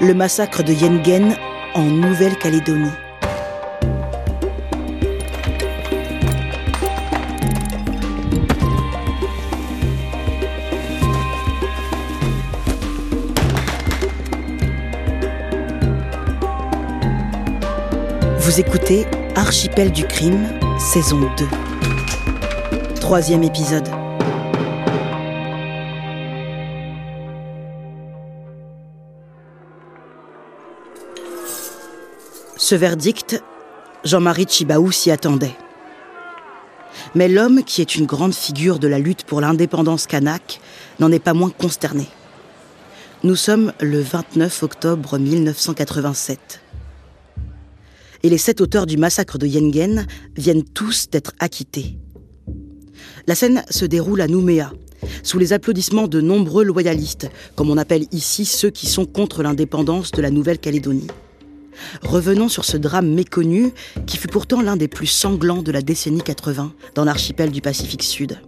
le massacre de Yengen en Nouvelle-Calédonie. Vous écoutez Archipel du crime, saison 2. Troisième épisode. Ce verdict, Jean-Marie Chibaou s'y attendait. Mais l'homme, qui est une grande figure de la lutte pour l'indépendance kanak, n'en est pas moins consterné. Nous sommes le 29 octobre 1987. Et les sept auteurs du massacre de Yengen viennent tous d'être acquittés. La scène se déroule à Nouméa, sous les applaudissements de nombreux loyalistes, comme on appelle ici ceux qui sont contre l'indépendance de la Nouvelle-Calédonie. Revenons sur ce drame méconnu qui fut pourtant l'un des plus sanglants de la décennie 80 dans l'archipel du Pacifique Sud.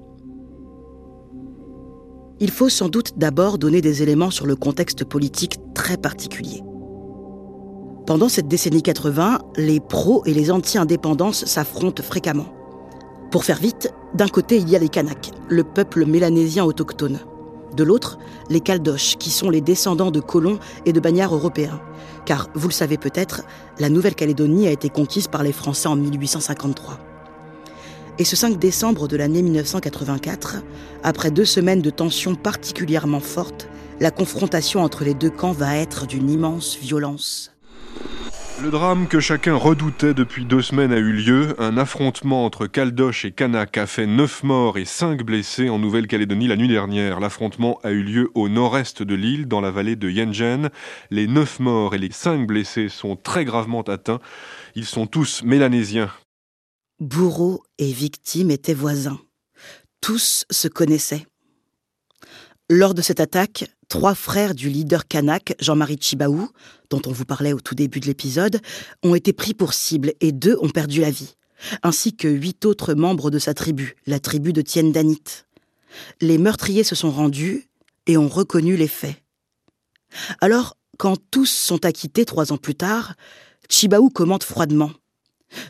Il faut sans doute d'abord donner des éléments sur le contexte politique très particulier. Pendant cette décennie 80, les pros et les anti-indépendances s'affrontent fréquemment. Pour faire vite, d'un côté, il y a les Kanaks, le peuple mélanésien autochtone. De l'autre, les Caldoches, qui sont les descendants de colons et de bagnards européens. Car, vous le savez peut-être, la Nouvelle-Calédonie a été conquise par les Français en 1853. Et ce 5 décembre de l'année 1984, après deux semaines de tensions particulièrement fortes, la confrontation entre les deux camps va être d'une immense violence. Le drame que chacun redoutait depuis deux semaines a eu lieu. Un affrontement entre Caldoche et Kanak a fait 9 morts et 5 blessés en Nouvelle-Calédonie la nuit dernière. L'affrontement a eu lieu au nord-est de l'île, dans la vallée de Yengen. Les 9 morts et les 5 blessés sont très gravement atteints. Ils sont tous mélanésiens. Bourreaux et victimes étaient voisins. Tous se connaissaient. Lors de cette attaque, trois frères du leader kanak, Jean-Marie Chibaou, dont on vous parlait au tout début de l'épisode, ont été pris pour cible et deux ont perdu la vie, ainsi que huit autres membres de sa tribu, la tribu de Tien Danit. Les meurtriers se sont rendus et ont reconnu les faits. Alors, quand tous sont acquittés trois ans plus tard, Chibaou commente froidement.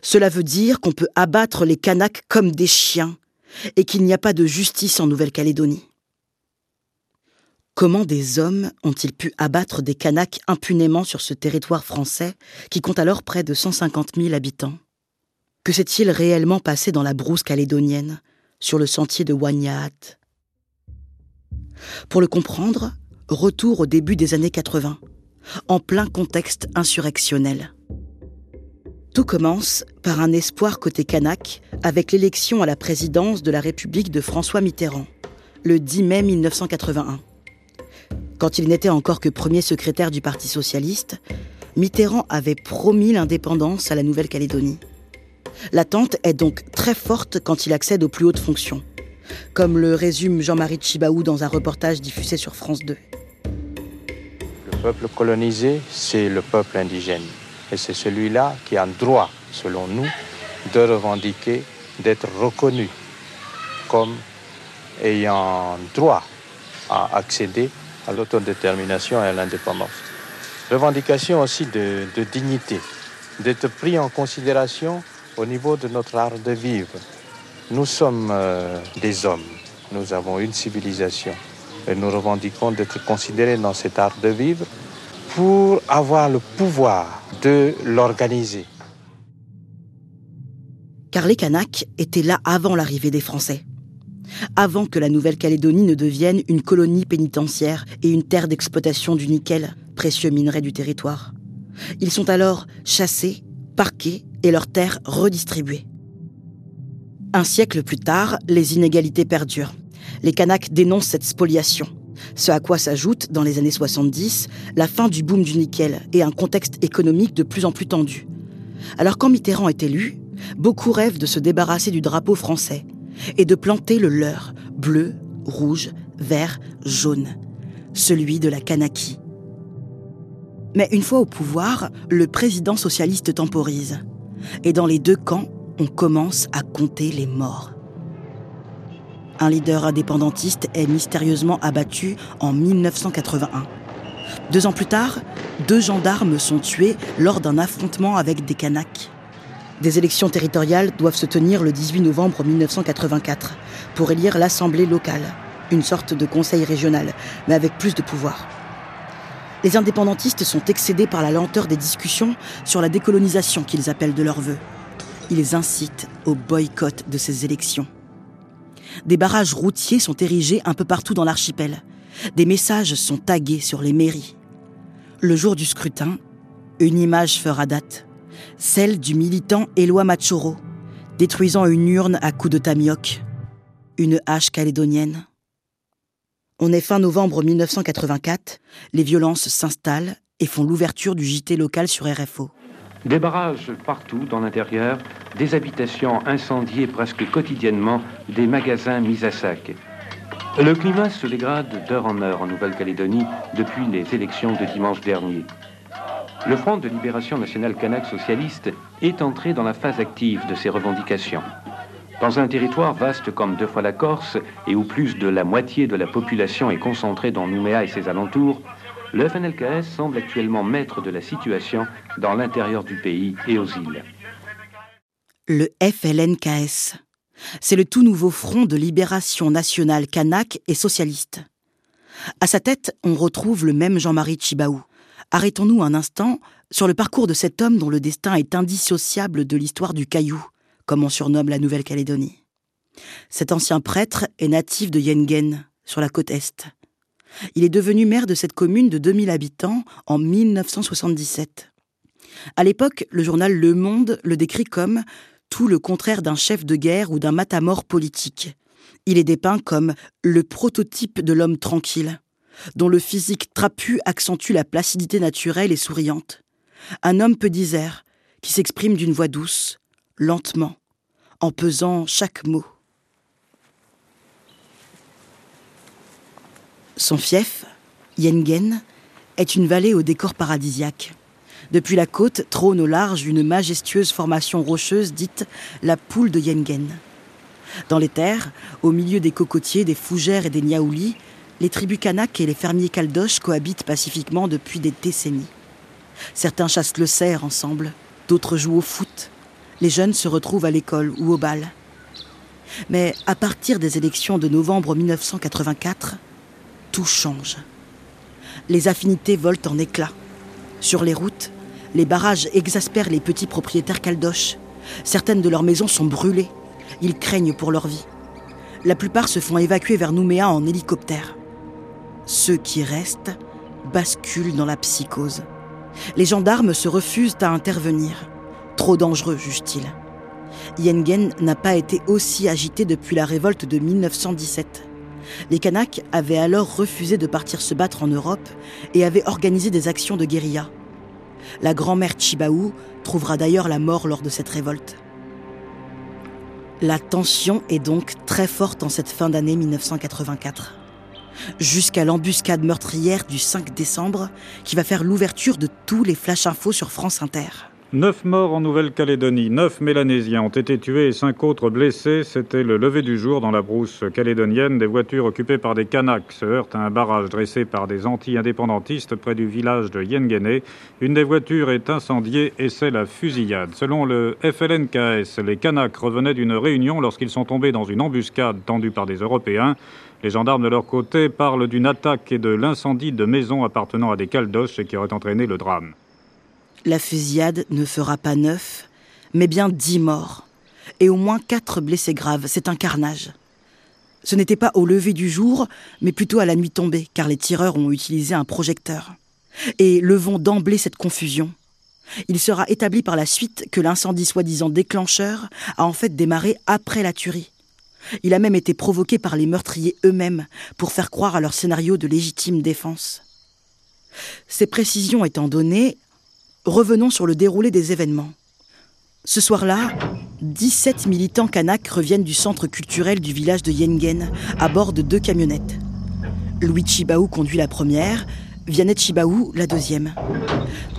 Cela veut dire qu'on peut abattre les Kanaks comme des chiens et qu'il n'y a pas de justice en Nouvelle-Calédonie. Comment des hommes ont-ils pu abattre des Kanaks impunément sur ce territoire français qui compte alors près de 150 000 habitants? Que s'est-il réellement passé dans la brousse calédonienne, sur le sentier de Wanyat? Pour le comprendre, retour au début des années 80, en plein contexte insurrectionnel. Tout commence par un espoir côté Kanak avec l'élection à la présidence de la République de François Mitterrand, le 10 mai 1981. Quand il n'était encore que premier secrétaire du Parti socialiste, Mitterrand avait promis l'indépendance à la Nouvelle-Calédonie. L'attente est donc très forte quand il accède aux plus hautes fonctions, comme le résume Jean-Marie Chibaou dans un reportage diffusé sur France 2. Le peuple colonisé, c'est le peuple indigène. Et c'est celui-là qui a droit, selon nous, de revendiquer d'être reconnu comme ayant droit à accéder à l'autodétermination et à l'indépendance. Revendication aussi de, dignité, d'être pris en considération au niveau de notre art de vivre. Nous sommes euh, des hommes, nous avons une civilisation et nous revendiquons d'être considérés dans cet art de vivre pour avoir le pouvoir de l'organiser. Car les Kanaks étaient là avant l'arrivée des Français avant que la Nouvelle-Calédonie ne devienne une colonie pénitentiaire et une terre d'exploitation du nickel, précieux minerai du territoire. Ils sont alors chassés, parqués et leurs terres redistribuées. Un siècle plus tard, les inégalités perdurent. Les Kanaks dénoncent cette spoliation, ce à quoi s'ajoute, dans les années 70, la fin du boom du nickel et un contexte économique de plus en plus tendu. Alors quand Mitterrand est élu, beaucoup rêvent de se débarrasser du drapeau français et de planter le leur, bleu, rouge, vert, jaune, celui de la Kanaki. Mais une fois au pouvoir, le président socialiste temporise. Et dans les deux camps, on commence à compter les morts. Un leader indépendantiste est mystérieusement abattu en 1981. Deux ans plus tard, deux gendarmes sont tués lors d'un affrontement avec des Kanaks. Des élections territoriales doivent se tenir le 18 novembre 1984 pour élire l'Assemblée locale, une sorte de conseil régional, mais avec plus de pouvoir. Les indépendantistes sont excédés par la lenteur des discussions sur la décolonisation qu'ils appellent de leur vœu. Ils incitent au boycott de ces élections. Des barrages routiers sont érigés un peu partout dans l'archipel. Des messages sont tagués sur les mairies. Le jour du scrutin, une image fera date. Celle du militant Éloi Machoro, détruisant une urne à coups de tamioc. Une hache calédonienne. On est fin novembre 1984, les violences s'installent et font l'ouverture du JT local sur RFO. Des barrages partout dans l'intérieur, des habitations incendiées presque quotidiennement, des magasins mis à sac. Le climat se dégrade d'heure en heure en Nouvelle-Calédonie depuis les élections de dimanche dernier. Le Front de libération nationale kanak socialiste est entré dans la phase active de ses revendications. Dans un territoire vaste comme deux fois la Corse et où plus de la moitié de la population est concentrée dans Nouméa et ses alentours, le FNLKS semble actuellement maître de la situation dans l'intérieur du pays et aux îles. Le FLNKS, c'est le tout nouveau Front de libération nationale kanak et socialiste. À sa tête, on retrouve le même Jean-Marie Chibaou. Arrêtons-nous un instant sur le parcours de cet homme dont le destin est indissociable de l'histoire du caillou comme on surnomme la Nouvelle-Calédonie. Cet ancien prêtre est natif de Yengen, sur la côte Est. Il est devenu maire de cette commune de 2000 habitants en 1977. À l'époque, le journal Le Monde le décrit comme tout le contraire d'un chef de guerre ou d'un matamor politique. Il est dépeint comme le prototype de l'homme tranquille, dont le physique trapu accentue la placidité naturelle et souriante. Un homme peu disert, qui s'exprime d'une voix douce, lentement, en pesant chaque mot. Son fief, Yengen, est une vallée au décor paradisiaque. Depuis la côte trône au large une majestueuse formation rocheuse dite la poule de Yengen. Dans les terres, au milieu des cocotiers, des fougères et des niaoulis, les tribus kanak et les fermiers caldoches cohabitent pacifiquement depuis des décennies. Certains chassent le cerf ensemble, d'autres jouent au foot, les jeunes se retrouvent à l'école ou au bal. Mais à partir des élections de novembre 1984, tout change. Les affinités volent en éclats. Sur les routes, les barrages exaspèrent les petits propriétaires caldoches. Certaines de leurs maisons sont brûlées. Ils craignent pour leur vie. La plupart se font évacuer vers Nouméa en hélicoptère. Ceux qui restent basculent dans la psychose. Les gendarmes se refusent à intervenir. Trop dangereux, juge-t-il. Yengen n'a pas été aussi agité depuis la révolte de 1917. Les Kanaks avaient alors refusé de partir se battre en Europe et avaient organisé des actions de guérilla. La grand-mère Chibaou trouvera d'ailleurs la mort lors de cette révolte. La tension est donc très forte en cette fin d'année 1984. Jusqu'à l'embuscade meurtrière du 5 décembre qui va faire l'ouverture de tous les flash infos sur France Inter. Neuf morts en Nouvelle-Calédonie, neuf Mélanésiens ont été tués et cinq autres blessés. C'était le lever du jour dans la brousse calédonienne. Des voitures occupées par des Kanaks se heurtent à un barrage dressé par des anti-indépendantistes près du village de Yengene. Une des voitures est incendiée et c'est la fusillade. Selon le FLNKS, les Kanaks revenaient d'une réunion lorsqu'ils sont tombés dans une embuscade tendue par des Européens. Les gendarmes de leur côté parlent d'une attaque et de l'incendie de maisons appartenant à des Caldoches qui auraient entraîné le drame. La fusillade ne fera pas neuf, mais bien dix morts, et au moins quatre blessés graves. C'est un carnage. Ce n'était pas au lever du jour, mais plutôt à la nuit tombée, car les tireurs ont utilisé un projecteur. Et levons d'emblée cette confusion. Il sera établi par la suite que l'incendie soi-disant déclencheur a en fait démarré après la tuerie. Il a même été provoqué par les meurtriers eux-mêmes pour faire croire à leur scénario de légitime défense. Ces précisions étant données, revenons sur le déroulé des événements. Ce soir-là, 17 militants kanaks reviennent du centre culturel du village de Yengen à bord de deux camionnettes. Louis Chibaou conduit la première, Vianney Chibaou la deuxième.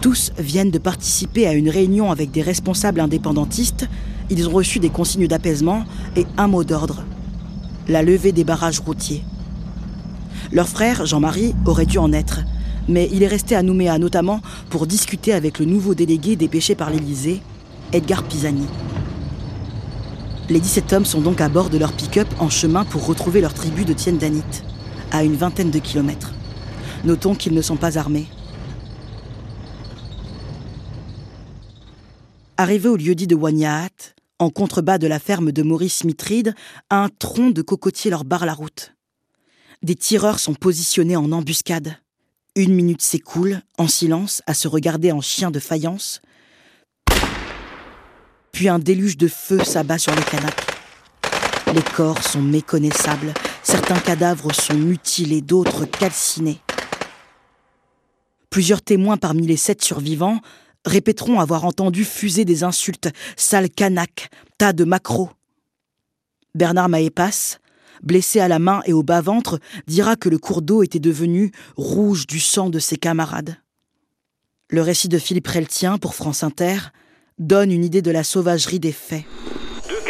Tous viennent de participer à une réunion avec des responsables indépendantistes. Ils ont reçu des consignes d'apaisement et un mot d'ordre la levée des barrages routiers. Leur frère, Jean-Marie, aurait dû en être, mais il est resté à Nouméa notamment pour discuter avec le nouveau délégué dépêché par l'Élysée, Edgar Pisani. Les 17 hommes sont donc à bord de leur pick-up en chemin pour retrouver leur tribu de Tiendanit, à une vingtaine de kilomètres. Notons qu'ils ne sont pas armés. Arrivés au lieu-dit de Wagnahat, en contrebas de la ferme de Maurice Mitride, un tronc de cocotier leur barre la route. Des tireurs sont positionnés en embuscade. Une minute s'écoule, en silence, à se regarder en chien de faïence. Puis un déluge de feu s'abat sur les Kanaks. Les corps sont méconnaissables, certains cadavres sont mutilés, d'autres calcinés. Plusieurs témoins parmi les sept survivants répéteront avoir entendu fuser des insultes, sale canac, tas de macros. Bernard Maépas, blessé à la main et au bas-ventre, dira que le cours d'eau était devenu rouge du sang de ses camarades. Le récit de Philippe Reltien pour France Inter donne une idée de la sauvagerie des faits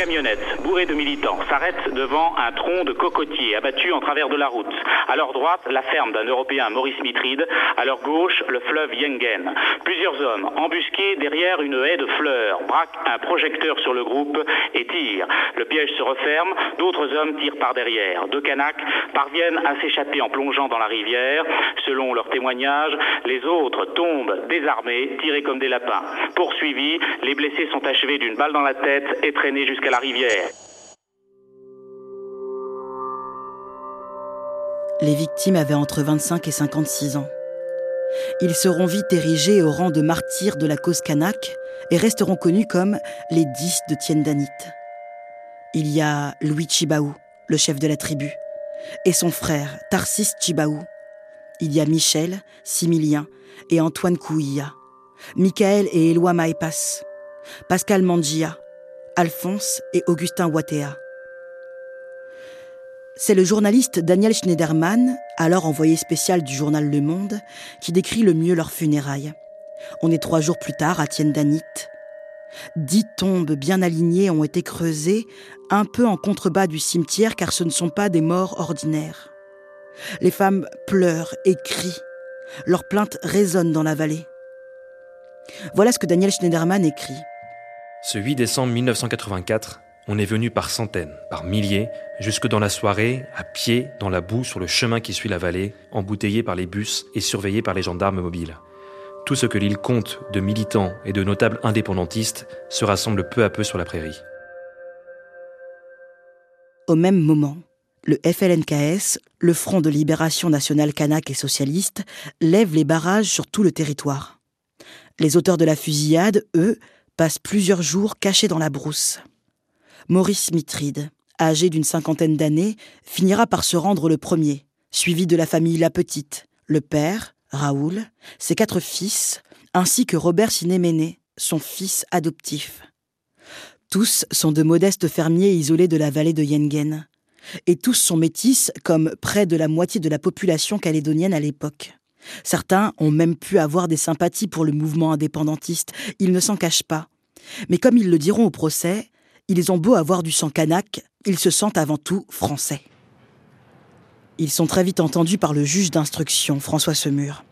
camionnettes bourrées de militants s'arrêtent devant un tronc de cocotier abattu en travers de la route. À leur droite, la ferme d'un Européen, Maurice Mitride. À leur gauche, le fleuve Yengen. Plusieurs hommes, embusqués derrière une haie de fleurs, braquent un projecteur sur le groupe et tirent. Le piège se referme. D'autres hommes tirent par derrière. Deux Kanaks parviennent à s'échapper en plongeant dans la rivière. Selon leur témoignage, les autres tombent désarmés, tirés comme des lapins. Poursuivis, les blessés sont achevés d'une balle dans la tête et traînés jusqu'à Les victimes avaient entre 25 et 56 ans. Ils seront vite érigés au rang de martyrs de la cause kanak et resteront connus comme les dix de Tiendanit. Il y a Louis Chibaou, le chef de la tribu, et son frère Tarsis Chibaou. Il y a Michel, Similien et Antoine Kouia, Michael et Éloi Maépas, Pascal Mangia, Alphonse et Augustin Watea. C'est le journaliste Daniel Schneiderman, alors envoyé spécial du journal Le Monde, qui décrit le mieux leurs funérailles. On est trois jours plus tard à Tiendanit. Dix tombes bien alignées ont été creusées, un peu en contrebas du cimetière, car ce ne sont pas des morts ordinaires. Les femmes pleurent et crient. Leurs plaintes résonnent dans la vallée. Voilà ce que Daniel Schneiderman écrit. Ce 8 décembre 1984, on est venu par centaines, par milliers, jusque dans la soirée, à pied, dans la boue, sur le chemin qui suit la vallée, embouteillé par les bus et surveillé par les gendarmes mobiles. Tout ce que l'île compte de militants et de notables indépendantistes se rassemble peu à peu sur la prairie. Au même moment, le FLNKS, le Front de libération nationale kanak et socialiste, lève les barrages sur tout le territoire. Les auteurs de la fusillade, eux, passe plusieurs jours caché dans la brousse. Maurice Mitride, âgé d'une cinquantaine d'années, finira par se rendre le premier, suivi de la famille La Petite, le père, Raoul, ses quatre fils, ainsi que Robert Sinéméné, son fils adoptif. Tous sont de modestes fermiers isolés de la vallée de Yengen. Et tous sont métis, comme près de la moitié de la population calédonienne à l'époque. Certains ont même pu avoir des sympathies pour le mouvement indépendantiste, ils ne s'en cachent pas. Mais comme ils le diront au procès, ils ont beau avoir du sang kanak, ils se sentent avant tout français. Ils sont très vite entendus par le juge d'instruction, François Semur.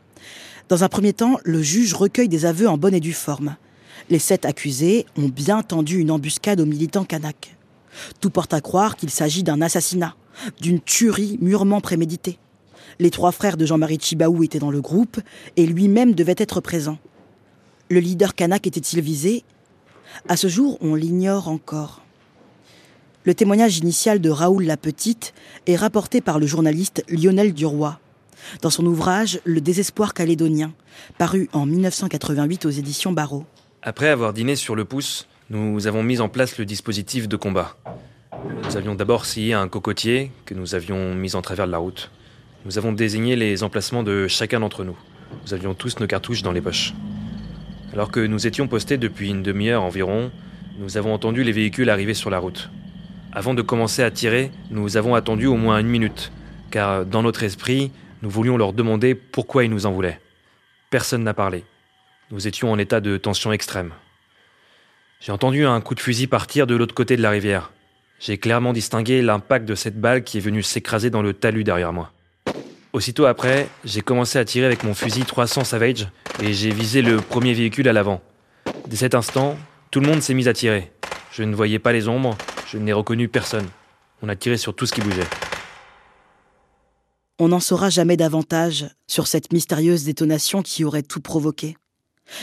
Dans un premier temps, le juge recueille des aveux en bonne et due forme. Les sept accusés ont bien tendu une embuscade aux militants kanak. Tout porte à croire qu'il s'agit d'un assassinat, d'une tuerie mûrement préméditée. Les trois frères de Jean-Marie Chibaou étaient dans le groupe et lui-même devait être présent. Le leader kanak était-il visé? À ce jour, on l'ignore encore. Le témoignage initial de Raoul la Petite est rapporté par le journaliste Lionel Duroy dans son ouvrage Le désespoir calédonien, paru en 1988 aux éditions Barreau. Après avoir dîné sur le pouce, nous avons mis en place le dispositif de combat. Nous avions d'abord scié un cocotier que nous avions mis en travers de la route. Nous avons désigné les emplacements de chacun d'entre nous. Nous avions tous nos cartouches dans les poches. Alors que nous étions postés depuis une demi-heure environ, nous avons entendu les véhicules arriver sur la route. Avant de commencer à tirer, nous avons attendu au moins une minute, car dans notre esprit, nous voulions leur demander pourquoi ils nous en voulaient. Personne n'a parlé. Nous étions en état de tension extrême. J'ai entendu un coup de fusil partir de l'autre côté de la rivière. J'ai clairement distingué l'impact de cette balle qui est venue s'écraser dans le talus derrière moi. Aussitôt après, j'ai commencé à tirer avec mon fusil 300 Savage et j'ai visé le premier véhicule à l'avant. Dès cet instant, tout le monde s'est mis à tirer. Je ne voyais pas les ombres, je n'ai reconnu personne. On a tiré sur tout ce qui bougeait. On n'en saura jamais davantage sur cette mystérieuse détonation qui aurait tout provoqué.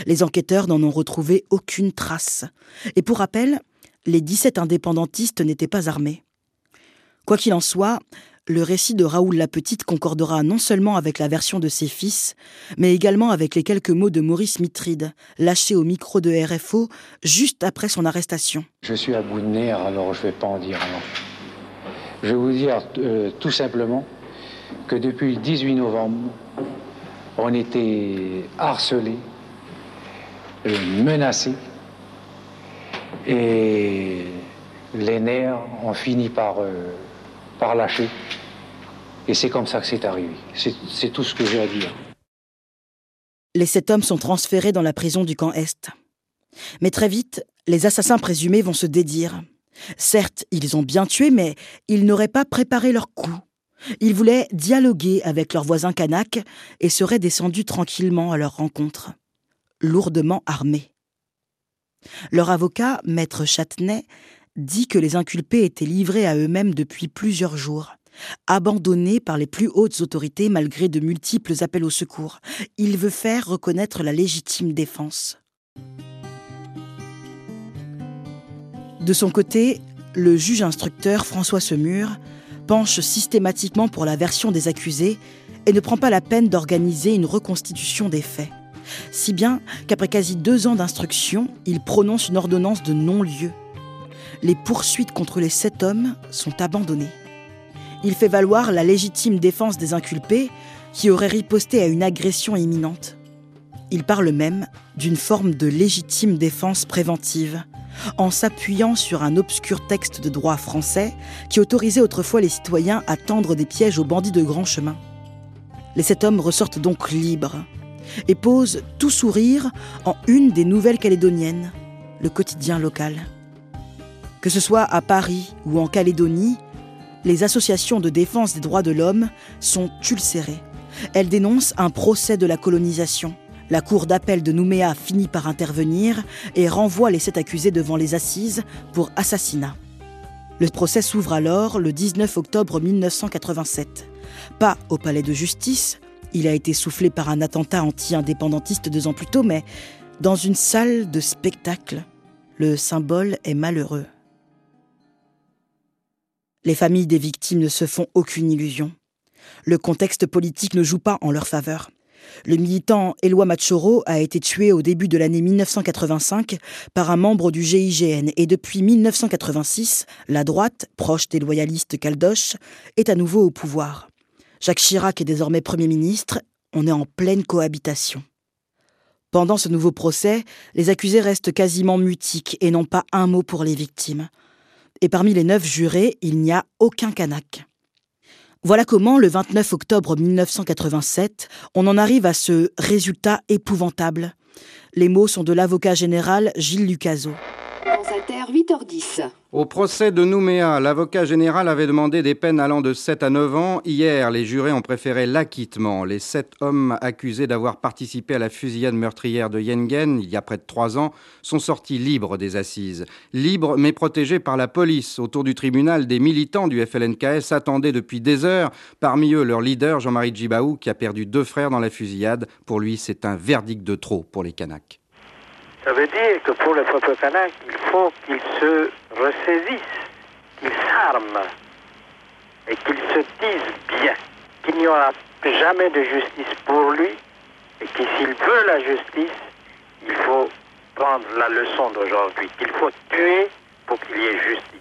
Les enquêteurs n'en ont retrouvé aucune trace. Et pour rappel, les 17 indépendantistes n'étaient pas armés. Quoi qu'il en soit, le récit de Raoul la Petite concordera non seulement avec la version de ses fils, mais également avec les quelques mots de Maurice Mitride, lâchés au micro de RFO juste après son arrestation. Je suis à bout de nerfs, alors je ne vais pas en dire non. Je vais vous dire euh, tout simplement que depuis le 18 novembre, on était harcelés, euh, menacés, et les nerfs ont fini par... Euh, par lâcher. Et c'est comme ça que c'est arrivé. C'est tout ce que j'ai à dire. Les sept hommes sont transférés dans la prison du camp Est. Mais très vite, les assassins présumés vont se dédire. Certes, ils ont bien tué, mais ils n'auraient pas préparé leur coup. Ils voulaient dialoguer avec leurs voisins kanaks et seraient descendus tranquillement à leur rencontre, lourdement armés. Leur avocat, maître Châtenay, dit que les inculpés étaient livrés à eux-mêmes depuis plusieurs jours, abandonnés par les plus hautes autorités malgré de multiples appels au secours. Il veut faire reconnaître la légitime défense. De son côté, le juge instructeur François Semur penche systématiquement pour la version des accusés et ne prend pas la peine d'organiser une reconstitution des faits. Si bien qu'après quasi deux ans d'instruction, il prononce une ordonnance de non-lieu les poursuites contre les sept hommes sont abandonnées. Il fait valoir la légitime défense des inculpés qui auraient riposté à une agression imminente. Il parle même d'une forme de légitime défense préventive, en s'appuyant sur un obscur texte de droit français qui autorisait autrefois les citoyens à tendre des pièges aux bandits de grand chemin. Les sept hommes ressortent donc libres et posent tout sourire en une des nouvelles calédoniennes, le quotidien local. Que ce soit à Paris ou en Calédonie, les associations de défense des droits de l'homme sont ulcérées. Elles dénoncent un procès de la colonisation. La cour d'appel de Nouméa finit par intervenir et renvoie les sept accusés devant les assises pour assassinat. Le procès s'ouvre alors le 19 octobre 1987. Pas au palais de justice, il a été soufflé par un attentat anti-indépendantiste deux ans plus tôt, mais dans une salle de spectacle. Le symbole est malheureux. Les familles des victimes ne se font aucune illusion. Le contexte politique ne joue pas en leur faveur. Le militant Éloi Machoro a été tué au début de l'année 1985 par un membre du GIGN et depuis 1986, la droite, proche des loyalistes caldoches, est à nouveau au pouvoir. Jacques Chirac est désormais Premier ministre, on est en pleine cohabitation. Pendant ce nouveau procès, les accusés restent quasiment mutiques et n'ont pas un mot pour les victimes et parmi les neuf jurés, il n'y a aucun Kanak. Voilà comment, le 29 octobre 1987, on en arrive à ce résultat épouvantable. Les mots sont de l'avocat général Gilles Lucaso. 8h10. Au procès de Nouméa, l'avocat général avait demandé des peines allant de 7 à 9 ans. Hier, les jurés ont préféré l'acquittement. Les sept hommes accusés d'avoir participé à la fusillade meurtrière de Yengen, il y a près de 3 ans, sont sortis libres des assises. Libres mais protégés par la police. Autour du tribunal, des militants du FLNKS attendaient depuis des heures. Parmi eux, leur leader, Jean-Marie Djibaou, qui a perdu deux frères dans la fusillade. Pour lui, c'est un verdict de trop pour les Kanaks. Ça veut dire que pour le peuple kanak, il faut qu'il se ressaisisse, qu'il s'arme et qu'il se dise bien qu'il n'y aura jamais de justice pour lui et que s'il veut la justice, il faut prendre la leçon d'aujourd'hui, qu'il faut tuer pour qu'il y ait justice.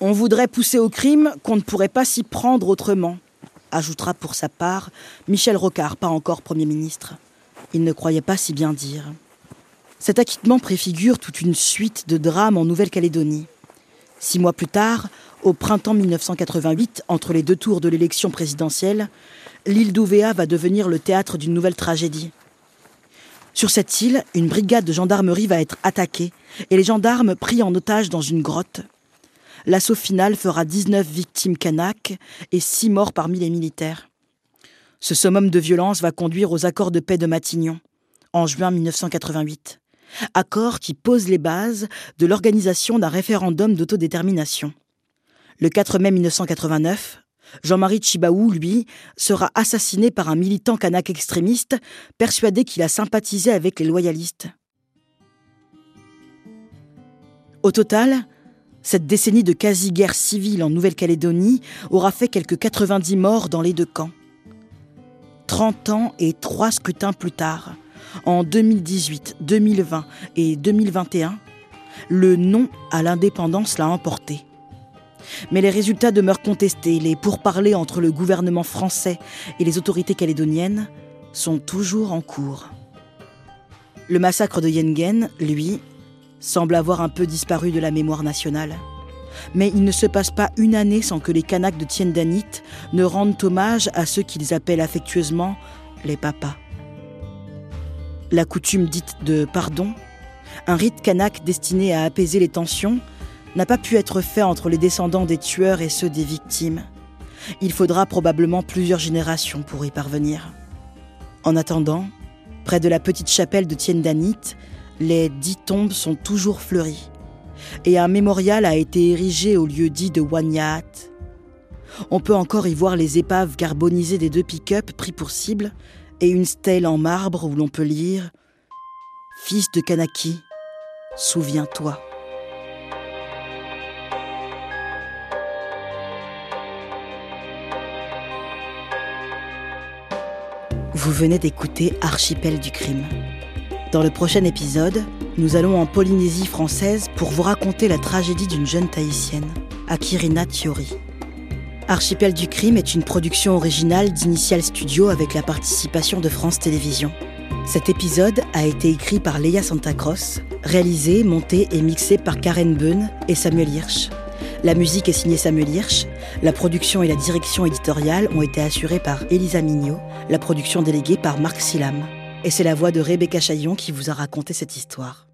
On voudrait pousser au crime qu'on ne pourrait pas s'y prendre autrement, ajoutera pour sa part Michel Rocard, pas encore Premier ministre. Il ne croyait pas si bien dire. Cet acquittement préfigure toute une suite de drames en Nouvelle-Calédonie. Six mois plus tard, au printemps 1988, entre les deux tours de l'élection présidentielle, l'île d'Ouvéa va devenir le théâtre d'une nouvelle tragédie. Sur cette île, une brigade de gendarmerie va être attaquée et les gendarmes pris en otage dans une grotte. L'assaut final fera 19 victimes kanak et 6 morts parmi les militaires. Ce summum de violence va conduire aux accords de paix de Matignon, en juin 1988. Accord qui pose les bases de l'organisation d'un référendum d'autodétermination. Le 4 mai 1989, Jean-Marie Chibaou, lui, sera assassiné par un militant kanak extrémiste persuadé qu'il a sympathisé avec les loyalistes. Au total, cette décennie de quasi-guerre civile en Nouvelle-Calédonie aura fait quelques 90 morts dans les deux camps. 30 ans et trois scrutins plus tard, en 2018, 2020 et 2021, le non à l'indépendance l'a emporté. Mais les résultats demeurent contestés. Les pourparlers entre le gouvernement français et les autorités calédoniennes sont toujours en cours. Le massacre de Yengen, lui, semble avoir un peu disparu de la mémoire nationale. Mais il ne se passe pas une année sans que les Kanaks de Tiendanit ne rendent hommage à ceux qu'ils appellent affectueusement les papas. La coutume dite de pardon, un rite kanak destiné à apaiser les tensions, n'a pas pu être fait entre les descendants des tueurs et ceux des victimes. Il faudra probablement plusieurs générations pour y parvenir. En attendant, près de la petite chapelle de Tiendanit, les dix tombes sont toujours fleuries. Et un mémorial a été érigé au lieu dit de Wanyat. On peut encore y voir les épaves carbonisées des deux pick-up pris pour cible et une stèle en marbre où l'on peut lire Fils de Kanaki, souviens-toi. Vous venez d'écouter Archipel du crime. Dans le prochain épisode, nous allons en Polynésie française pour vous raconter la tragédie d'une jeune Tahitienne, Akirina Thiori. Archipel du crime est une production originale d'Initial Studio avec la participation de France Télévisions. Cet épisode a été écrit par Leia Santacross, réalisé, monté et mixé par Karen Beun et Samuel Hirsch. La musique est signée Samuel Hirsch. La production et la direction éditoriale ont été assurées par Elisa Mignot, la production déléguée par Marc Silam. Et c'est la voix de Rebecca Chaillon qui vous a raconté cette histoire.